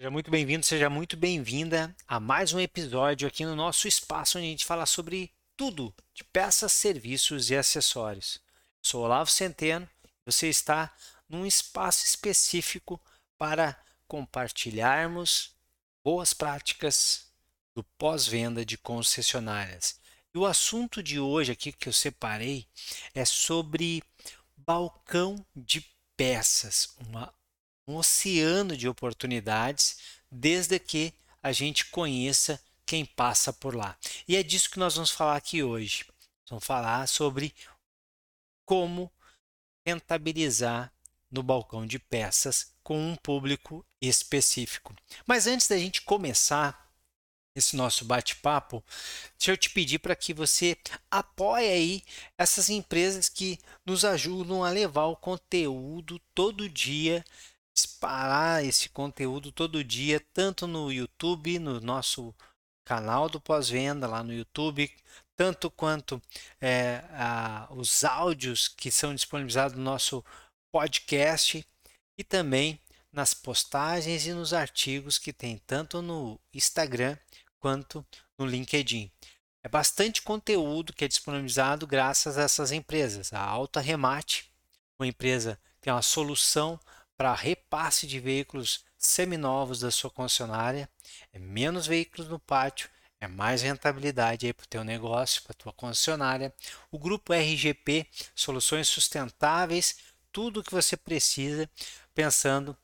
Seja muito bem-vindo, seja muito bem-vinda a mais um episódio aqui no nosso espaço onde a gente fala sobre tudo de peças, serviços e acessórios. Sou Olavo Centeno, você está num espaço específico para compartilharmos boas práticas do pós-venda de concessionárias. E o assunto de hoje aqui que eu separei é sobre balcão de peças, uma um oceano de oportunidades, desde que a gente conheça quem passa por lá. E é disso que nós vamos falar aqui hoje. Vamos falar sobre como rentabilizar no balcão de peças com um público específico. Mas antes da gente começar esse nosso bate-papo, deixa eu te pedir para que você apoie aí essas empresas que nos ajudam a levar o conteúdo todo dia disparar esse conteúdo todo dia, tanto no YouTube, no nosso canal do pós-venda lá no YouTube, tanto quanto é, a, os áudios que são disponibilizados no nosso podcast e também nas postagens e nos artigos que tem tanto no Instagram quanto no LinkedIn. É bastante conteúdo que é disponibilizado graças a essas empresas. A Alta Remate, uma empresa que tem uma solução para repasse de veículos seminovos da sua concessionária, é menos veículos no pátio, é mais rentabilidade para o teu negócio, para a tua concessionária. O grupo RGP, soluções sustentáveis, tudo o que você precisa, pensando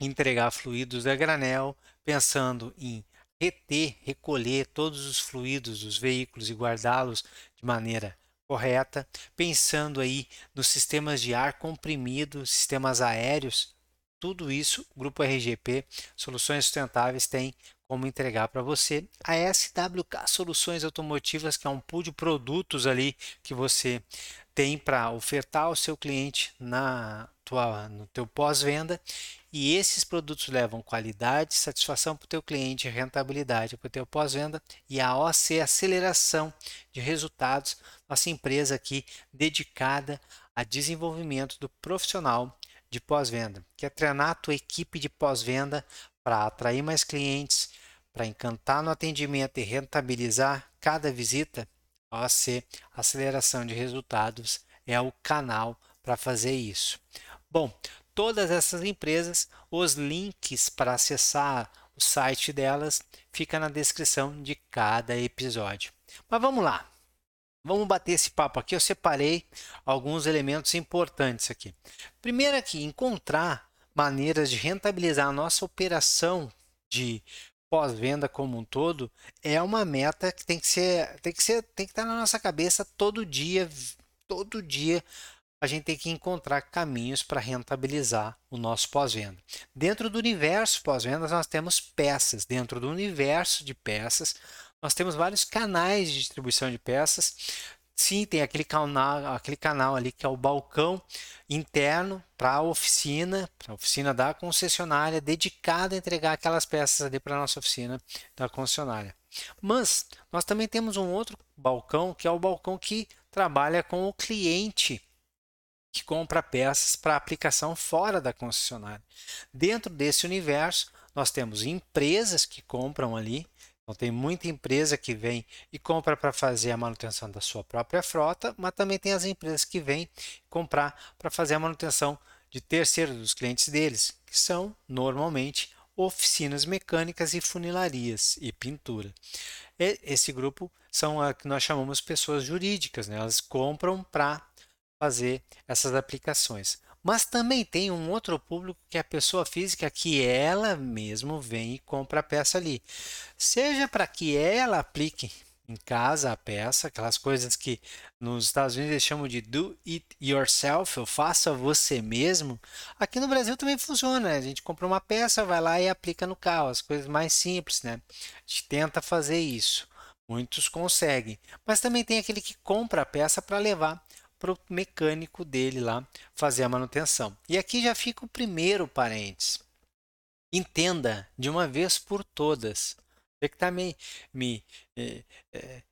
em entregar fluidos a granel, pensando em reter, recolher todos os fluidos dos veículos e guardá-los de maneira correta, pensando aí nos sistemas de ar comprimido, sistemas aéreos, tudo isso o Grupo RGP Soluções Sustentáveis tem como entregar para você. A SWK Soluções Automotivas, que é um pool de produtos ali que você tem para ofertar ao seu cliente na tua, no teu pós-venda e esses produtos levam qualidade, satisfação para o teu cliente, rentabilidade para o teu pós-venda e a OC Aceleração de Resultados, nossa empresa aqui dedicada a desenvolvimento do profissional de pós-venda, que é treinar a tua equipe de pós-venda para atrair mais clientes, para encantar no atendimento e rentabilizar cada visita. A OC Aceleração de Resultados é o canal para fazer isso. Bom, todas essas empresas, os links para acessar o site delas fica na descrição de cada episódio. Mas vamos lá. Vamos bater esse papo aqui. Eu separei alguns elementos importantes aqui. Primeiro aqui, encontrar maneiras de rentabilizar a nossa operação de pós-venda como um todo é uma meta que tem que ser, tem que ser, tem que estar na nossa cabeça todo dia, todo dia a gente tem que encontrar caminhos para rentabilizar o nosso pós-venda. Dentro do universo pós-vendas, nós temos peças. Dentro do universo de peças, nós temos vários canais de distribuição de peças. Sim, tem aquele canal, aquele canal ali que é o balcão interno para a oficina, para a oficina da concessionária, dedicada a entregar aquelas peças ali para a nossa oficina da concessionária. Mas nós também temos um outro balcão, que é o balcão que trabalha com o cliente que compra peças para aplicação fora da concessionária. Dentro desse universo, nós temos empresas que compram ali. Então, tem muita empresa que vem e compra para fazer a manutenção da sua própria frota, mas também tem as empresas que vêm comprar para fazer a manutenção de terceiros dos clientes deles, que são normalmente oficinas mecânicas e funilarias e pintura. Esse grupo são a que nós chamamos pessoas jurídicas, né? elas compram para fazer essas aplicações. Mas também tem um outro público que é a pessoa física que ela mesmo vem e compra a peça ali. Seja para que ela aplique em casa a peça, aquelas coisas que nos Estados Unidos eles chamam de do it yourself, ou faça você mesmo. Aqui no Brasil também funciona, né? a gente compra uma peça, vai lá e aplica no carro, as coisas mais simples, né? A gente tenta fazer isso. Muitos conseguem, mas também tem aquele que compra a peça para levar para o mecânico dele lá fazer a manutenção. E aqui já fica o primeiro parênteses. Entenda de uma vez por todas. Você que está me, me é, é,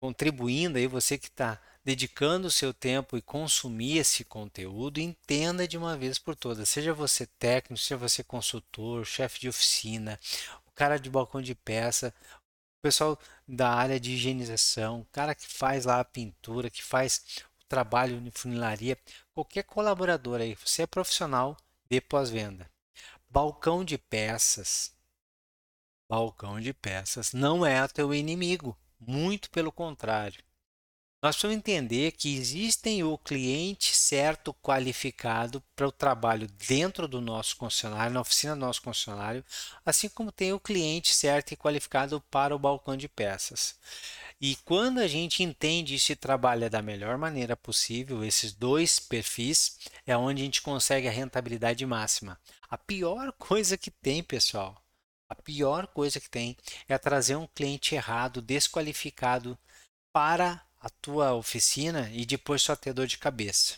contribuindo aí, você que está dedicando o seu tempo e consumir esse conteúdo, entenda de uma vez por todas. Seja você técnico, seja você consultor, chefe de oficina, o cara de balcão de peça, pessoal da área de higienização, o cara que faz lá a pintura, que faz o trabalho de funilaria, qualquer colaborador aí, você é profissional de pós-venda. Balcão de peças. Balcão de peças não é teu inimigo, muito pelo contrário. Nós precisamos entender que existem o cliente certo qualificado para o trabalho dentro do nosso concessionário, na oficina do nosso concessionário, assim como tem o cliente certo e qualificado para o balcão de peças. E quando a gente entende isso e trabalha da melhor maneira possível, esses dois perfis, é onde a gente consegue a rentabilidade máxima. A pior coisa que tem, pessoal, a pior coisa que tem é trazer um cliente errado, desqualificado para a tua oficina e depois só ter dor de cabeça.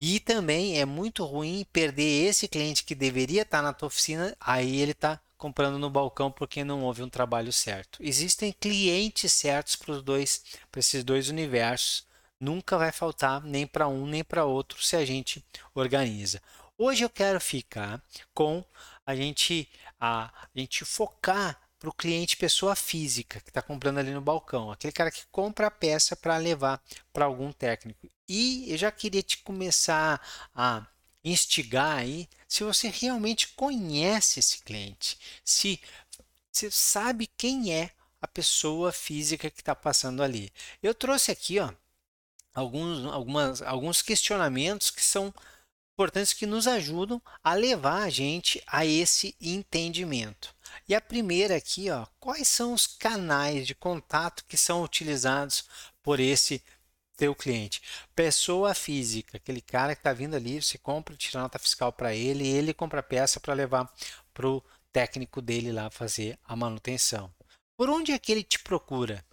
E também é muito ruim perder esse cliente que deveria estar na tua oficina, aí ele está comprando no balcão porque não houve um trabalho certo. Existem clientes certos para os dois, para esses dois universos. Nunca vai faltar nem para um nem para outro se a gente organiza. Hoje eu quero ficar com a gente a, a gente focar para o cliente pessoa física que está comprando ali no balcão, aquele cara que compra a peça para levar para algum técnico. E eu já queria te começar a instigar aí se você realmente conhece esse cliente, se você sabe quem é a pessoa física que está passando ali. Eu trouxe aqui ó, alguns, algumas, alguns questionamentos que são importantes que nos ajudam a levar a gente a esse entendimento. E a primeira aqui, ó, quais são os canais de contato que são utilizados por esse teu cliente? Pessoa física, aquele cara que está vindo ali, você compra, tira nota fiscal para ele, e ele compra a peça para levar para o técnico dele lá fazer a manutenção. Por onde é que ele te procura?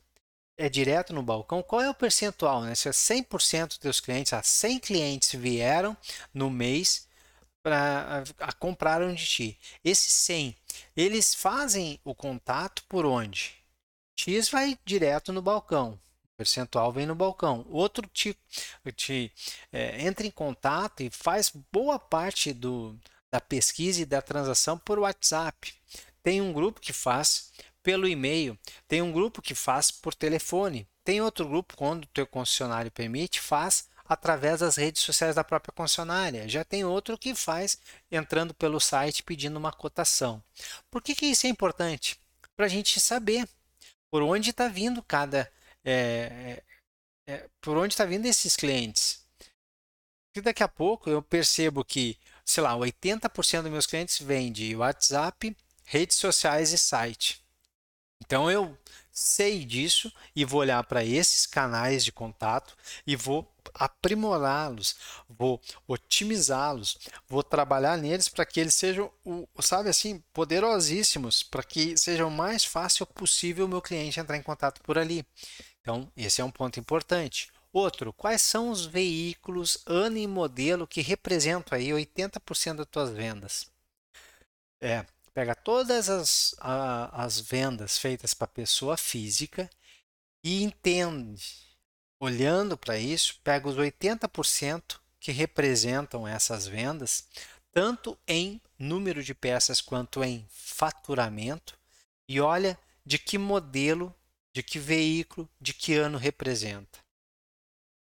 é direto no balcão, qual é o percentual? Né? Se é 100% dos teus clientes, ah, 100 clientes vieram no mês para compraram de ti. Esses 100, eles fazem o contato por onde? X vai direto no balcão. Percentual vem no balcão. Outro te, te é, entra em contato e faz boa parte do, da pesquisa e da transação por WhatsApp. Tem um grupo que faz pelo e-mail, tem um grupo que faz por telefone, tem outro grupo, quando o teu concessionário permite, faz através das redes sociais da própria concessionária. Já tem outro que faz entrando pelo site pedindo uma cotação. Por que, que isso é importante? Para a gente saber por onde está vindo cada. É, é, é por onde está vindo esses clientes. E daqui a pouco eu percebo que, sei lá, 80% dos meus clientes vêm de WhatsApp, redes sociais e site. Então eu sei disso e vou olhar para esses canais de contato e vou aprimorá-los, vou otimizá-los, vou trabalhar neles para que eles sejam, sabe assim, poderosíssimos, para que seja o mais fácil possível o meu cliente entrar em contato por ali. Então, esse é um ponto importante. Outro, quais são os veículos, ano e modelo que representam aí 80% das tuas vendas? É, pega todas as, a, as vendas feitas para pessoa física e entende, olhando para isso, pega os 80% que representam essas vendas, tanto em número de peças quanto em faturamento, e olha de que modelo, de que veículo, de que ano representa.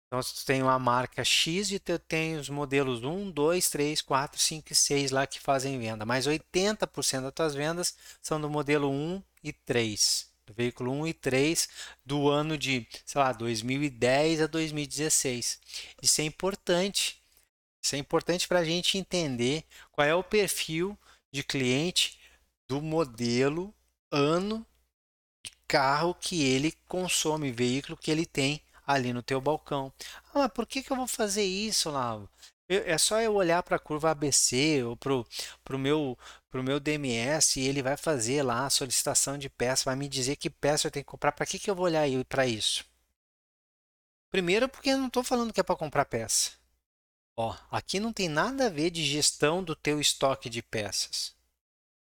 Então, tu tem uma marca X e tu tem os modelos 1, 2, 3, 4, 5 e 6 lá que fazem venda. Mas 80% das tuas vendas são do modelo 1 e 3. Do veículo 1 e 3 do ano de, sei lá, 2010 a 2016. Isso é importante. Isso é importante para a gente entender qual é o perfil de cliente do modelo, ano de carro que ele consome, veículo que ele tem ali no teu balcão. Ah, mas por que, que eu vou fazer isso, Lavo? É só eu olhar para a curva ABC ou para o meu, pro meu DMS e ele vai fazer lá a solicitação de peça, vai me dizer que peça eu tenho que comprar. Para que, que eu vou olhar para isso? Primeiro, porque eu não estou falando que é para comprar peça. Ó, aqui não tem nada a ver de gestão do teu estoque de peças.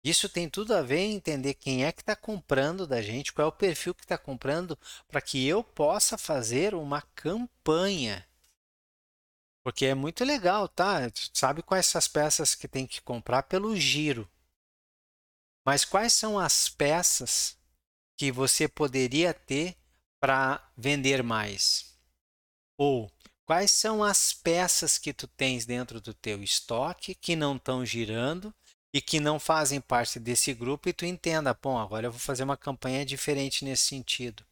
Isso tem tudo a ver em entender quem é que está comprando da gente, qual é o perfil que está comprando, para que eu possa fazer uma campanha. Porque é muito legal, tá? Sabe quais são as peças que tem que comprar pelo giro. Mas quais são as peças que você poderia ter para vender mais? Ou quais são as peças que tu tens dentro do teu estoque que não estão girando e que não fazem parte desse grupo e tu entenda, bom, agora eu vou fazer uma campanha diferente nesse sentido.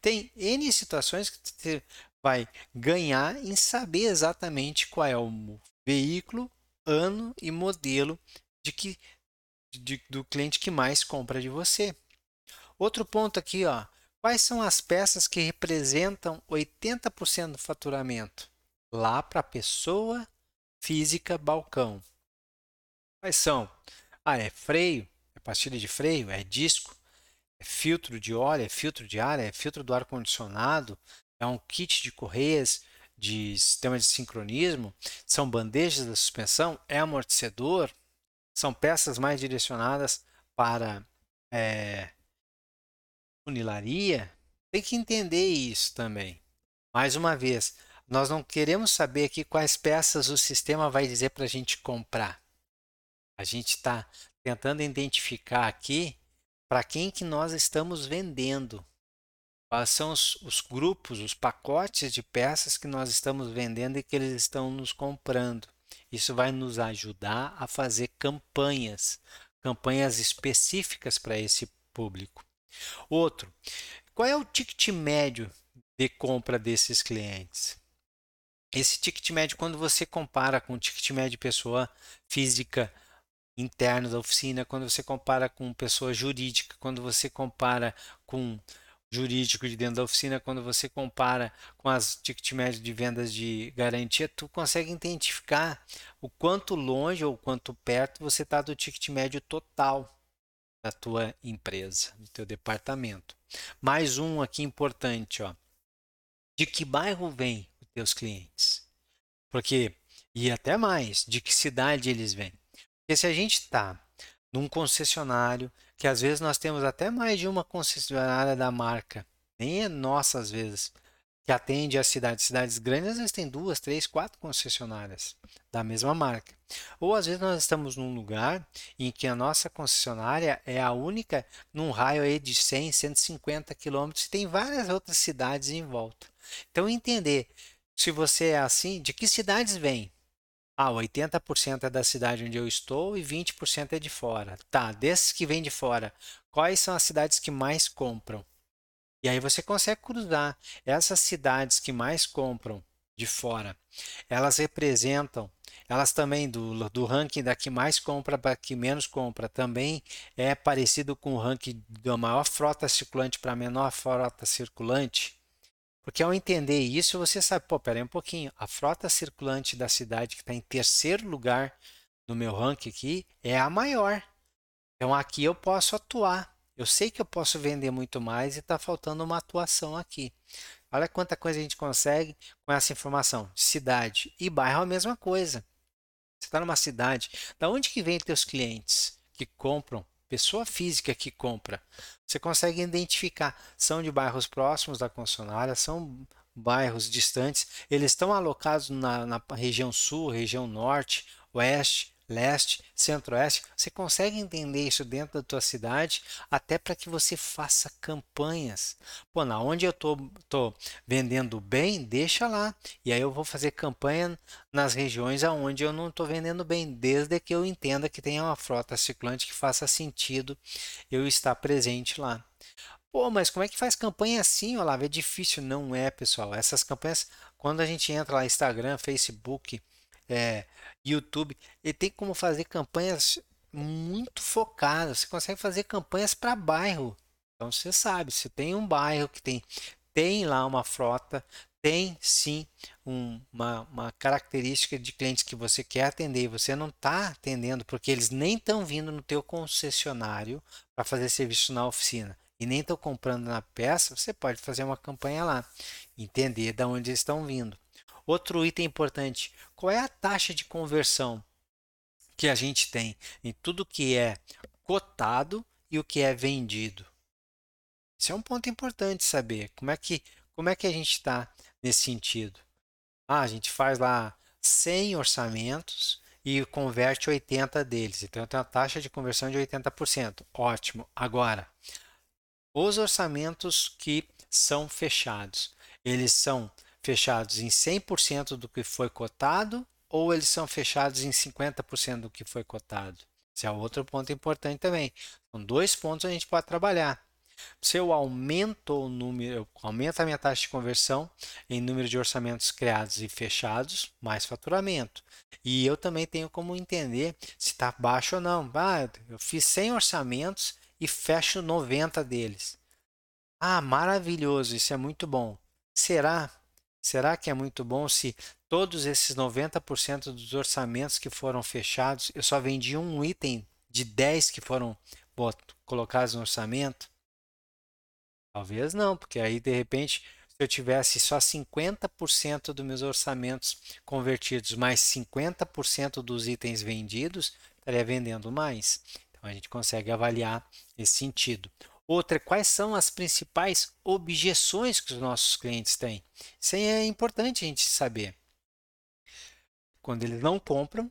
Tem N situações que vai ganhar em saber exatamente qual é o veículo, ano e modelo de que de, do cliente que mais compra de você. Outro ponto aqui, ó, quais são as peças que representam 80% do faturamento? Lá para a pessoa física balcão. Quais são? Ah, é freio, é pastilha de freio, é disco, é filtro de óleo, é filtro de ar, é filtro do ar-condicionado, é um kit de correias de sistema de sincronismo, são bandejas da suspensão, é amortecedor, são peças mais direcionadas para é, funilaria. Tem que entender isso também. Mais uma vez, nós não queremos saber aqui quais peças o sistema vai dizer para a gente comprar. A gente está tentando identificar aqui para quem que nós estamos vendendo. Quais são os, os, grupos, os pacotes de peças que nós estamos vendendo e que eles estão nos comprando. Isso vai nos ajudar a fazer campanhas, campanhas específicas para esse público. Outro, qual é o ticket médio de compra desses clientes? Esse ticket médio, quando você compara com o ticket médio de pessoa física interno da oficina, quando você compara com pessoa jurídica, quando você compara com jurídico de dentro da oficina, quando você compara com as ticket médias de vendas de garantia, tu consegue identificar o quanto longe ou quanto perto você está do ticket médio total da tua empresa, do teu departamento. Mais um aqui importante, ó. De que bairro vêm os teus clientes? Porque e até mais, de que cidade eles vêm? Porque se a gente está num concessionário, que às vezes nós temos até mais de uma concessionária da marca, nem é nossa às vezes, que atende as cidades. Cidades grandes às vezes tem duas, três, quatro concessionárias da mesma marca. Ou às vezes nós estamos num lugar em que a nossa concessionária é a única num raio aí de 100, 150 quilômetros e tem várias outras cidades em volta. Então entender se você é assim, de que cidades vem? Ah, 80% é da cidade onde eu estou e 20% é de fora. Tá, desses que vêm de fora, quais são as cidades que mais compram? E aí você consegue cruzar essas cidades que mais compram de fora. Elas representam, elas também do, do ranking da que mais compra para que menos compra, também é parecido com o ranking da maior frota circulante para menor frota circulante. Porque ao entender isso, você sabe, pô, peraí um pouquinho, a frota circulante da cidade que está em terceiro lugar no meu ranking aqui é a maior. Então aqui eu posso atuar. Eu sei que eu posso vender muito mais e está faltando uma atuação aqui. Olha quanta coisa a gente consegue com essa informação. Cidade e bairro é a mesma coisa. Você está numa cidade, da onde que vem teus clientes que compram pessoa física que compra, você consegue identificar. São de bairros próximos da concessionária, são bairros distantes, eles estão alocados na, na região sul, região norte, oeste, leste, centro-oeste, você consegue entender isso dentro da tua cidade, até para que você faça campanhas. Pô, na onde eu tô, tô vendendo bem, deixa lá. E aí eu vou fazer campanha nas regiões aonde eu não estou vendendo bem, desde que eu entenda que tenha uma frota circulante que faça sentido eu estar presente lá. Pô, mas como é que faz campanha assim, Olavo? É difícil. Não é, pessoal. Essas campanhas, quando a gente entra lá, Instagram, Facebook, é, YouTube, ele tem como fazer campanhas muito focadas. Você consegue fazer campanhas para bairro. Então você sabe, se tem um bairro que tem, tem lá uma frota, tem sim um, uma, uma característica de clientes que você quer atender e você não está atendendo porque eles nem estão vindo no teu concessionário para fazer serviço na oficina e nem estão comprando na peça, você pode fazer uma campanha lá, entender de onde eles estão vindo. Outro item importante: qual é a taxa de conversão que a gente tem em tudo que é cotado e o que é vendido. Isso é um ponto importante saber. Como é que, como é que a gente está nesse sentido? Ah, a gente faz lá 100 orçamentos e converte 80 deles. Então, tem uma taxa de conversão de 80%. Ótimo. Agora, os orçamentos que são fechados, eles são fechados em 100% do que foi cotado ou eles são fechados em 50% do que foi cotado? Esse é outro ponto importante também. São dois pontos a gente pode trabalhar. Se eu aumento o número, aumento a minha taxa de conversão em número de orçamentos criados e fechados, mais faturamento. E eu também tenho como entender se está baixo ou não. Ah, eu fiz 100 orçamentos e fecho 90 deles. Ah, maravilhoso, isso é muito bom. Será? Será que é muito bom se todos esses 90% dos orçamentos que foram fechados, eu só vendi um item de 10 que foram colocados no orçamento? Talvez não, porque aí de repente, se eu tivesse só 50% dos meus orçamentos convertidos, mais 50% dos itens vendidos, estaria vendendo mais. Então a gente consegue avaliar esse sentido. Outra, quais são as principais objeções que os nossos clientes têm? Isso é importante a gente saber. Quando eles não compram,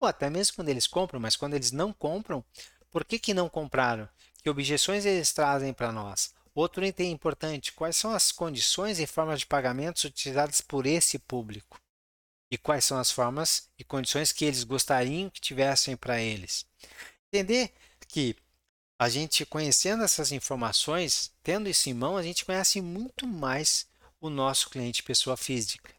ou até mesmo quando eles compram, mas quando eles não compram, por que, que não compraram? Que objeções eles trazem para nós? Outro item importante: quais são as condições e formas de pagamentos utilizadas por esse público? E quais são as formas e condições que eles gostariam que tivessem para eles? Entender que a gente conhecendo essas informações, tendo isso em mão, a gente conhece muito mais o nosso cliente pessoa física.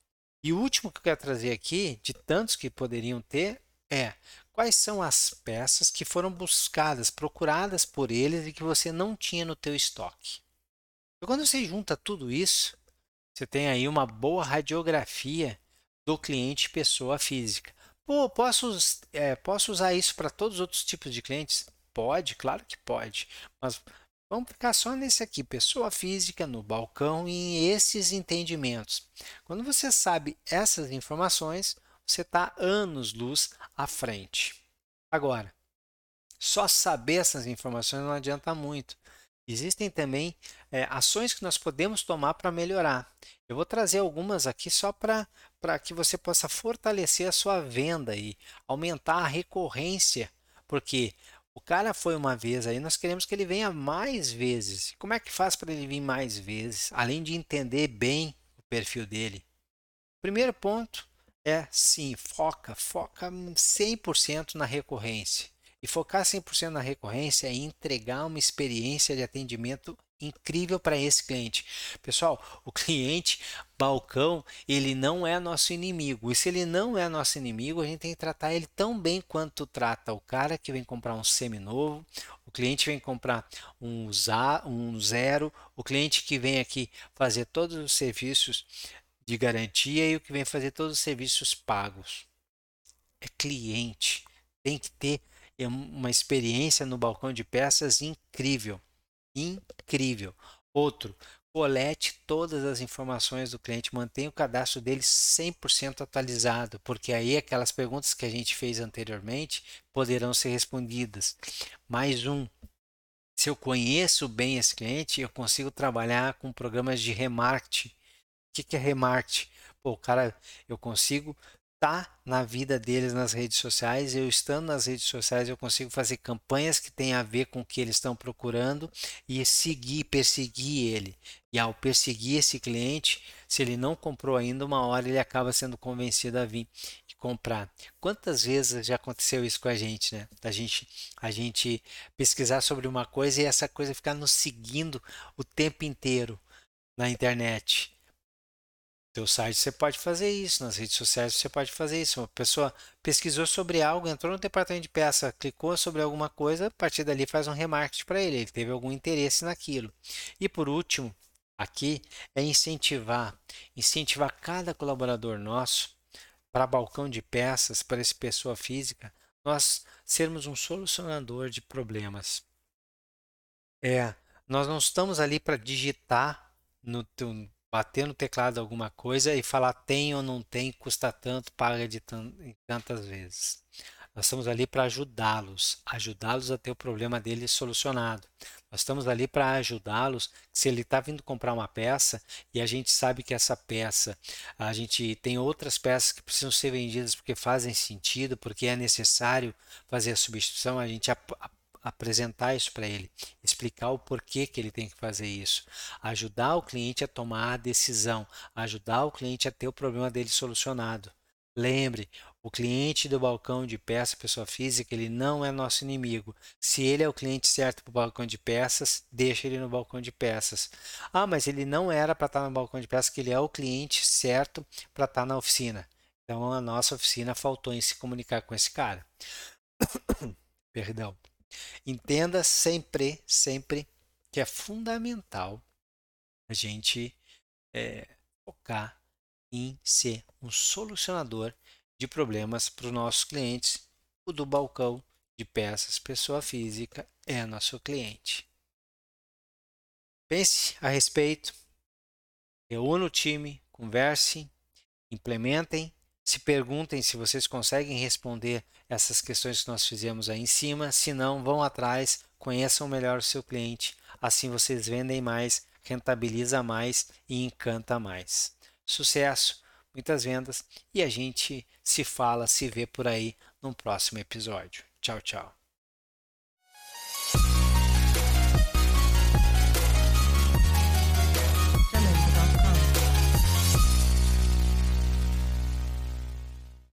E o último que eu quero trazer aqui, de tantos que poderiam ter, é quais são as peças que foram buscadas, procuradas por eles e que você não tinha no teu estoque. Então, quando você junta tudo isso, você tem aí uma boa radiografia do cliente pessoa física. Pô, posso, é, posso usar isso para todos os outros tipos de clientes? Pode, claro que pode. Mas vamos ficar só nesse aqui, pessoa física no balcão e em esses entendimentos. Quando você sabe essas informações, você está anos luz à frente. Agora, só saber essas informações não adianta muito. Existem também é, ações que nós podemos tomar para melhorar. Eu vou trazer algumas aqui só para que você possa fortalecer a sua venda e aumentar a recorrência, porque o cara foi uma vez aí, nós queremos que ele venha mais vezes. Como é que faz para ele vir mais vezes, além de entender bem o perfil dele? Primeiro ponto é sim, foca, foca 100% na recorrência. E focar 100% na recorrência é entregar uma experiência de atendimento incrível para esse cliente. Pessoal, o cliente balcão, ele não é nosso inimigo. E se ele não é nosso inimigo, a gente tem que tratar ele tão bem quanto trata o cara que vem comprar um seminovo, o cliente vem comprar um, um zero, o cliente que vem aqui fazer todos os serviços de garantia e o que vem fazer todos os serviços pagos. É cliente. Tem que ter é uma experiência no balcão de peças incrível. Incrível. Outro, colete todas as informações do cliente, mantenha o cadastro dele 100% atualizado, porque aí aquelas perguntas que a gente fez anteriormente poderão ser respondidas. Mais um, se eu conheço bem esse cliente, eu consigo trabalhar com programas de remarketing. O que é remarketing? Pô, cara, eu consigo está na vida deles nas redes sociais. Eu estando nas redes sociais, eu consigo fazer campanhas que têm a ver com o que eles estão procurando e seguir, perseguir ele. E ao perseguir esse cliente, se ele não comprou ainda, uma hora ele acaba sendo convencido a vir e comprar. Quantas vezes já aconteceu isso com a gente, né? A gente, a gente pesquisar sobre uma coisa e essa coisa ficar nos seguindo o tempo inteiro na internet teu site você pode fazer isso, nas redes sociais você pode fazer isso. Uma pessoa pesquisou sobre algo, entrou no departamento de peça, clicou sobre alguma coisa, a partir dali faz um remarketing para ele, ele teve algum interesse naquilo. E por último, aqui é incentivar, incentivar cada colaborador nosso para balcão de peças, para essa pessoa física, nós sermos um solucionador de problemas. É, nós não estamos ali para digitar no teu, bater no teclado alguma coisa e falar tem ou não tem, custa tanto, paga de tantas vezes. Nós estamos ali para ajudá-los, ajudá-los a ter o problema dele solucionado. Nós estamos ali para ajudá-los. Se ele está vindo comprar uma peça e a gente sabe que essa peça, a gente tem outras peças que precisam ser vendidas porque fazem sentido, porque é necessário fazer a substituição, a gente apresentar isso para ele, explicar o porquê que ele tem que fazer isso, ajudar o cliente a tomar a decisão, ajudar o cliente a ter o problema dele solucionado. Lembre, o cliente do balcão de peça, pessoa física, ele não é nosso inimigo. Se ele é o cliente certo para o balcão de peças, deixa ele no balcão de peças. Ah, mas ele não era para estar no balcão de peças, que ele é o cliente certo para estar na oficina. Então a nossa oficina faltou em se comunicar com esse cara. Perdão. Entenda sempre, sempre que é fundamental a gente é, focar em ser um solucionador de problemas para os nossos clientes. O do balcão de peças pessoa física é nosso cliente. Pense a respeito, reúna o time, converse, implementem, se perguntem se vocês conseguem responder essas questões que nós fizemos aí em cima. Se não, vão atrás, conheçam melhor o seu cliente, assim vocês vendem mais, rentabiliza mais e encanta mais. Sucesso! muitas vendas e a gente se fala, se vê por aí no próximo episódio. Tchau, tchau.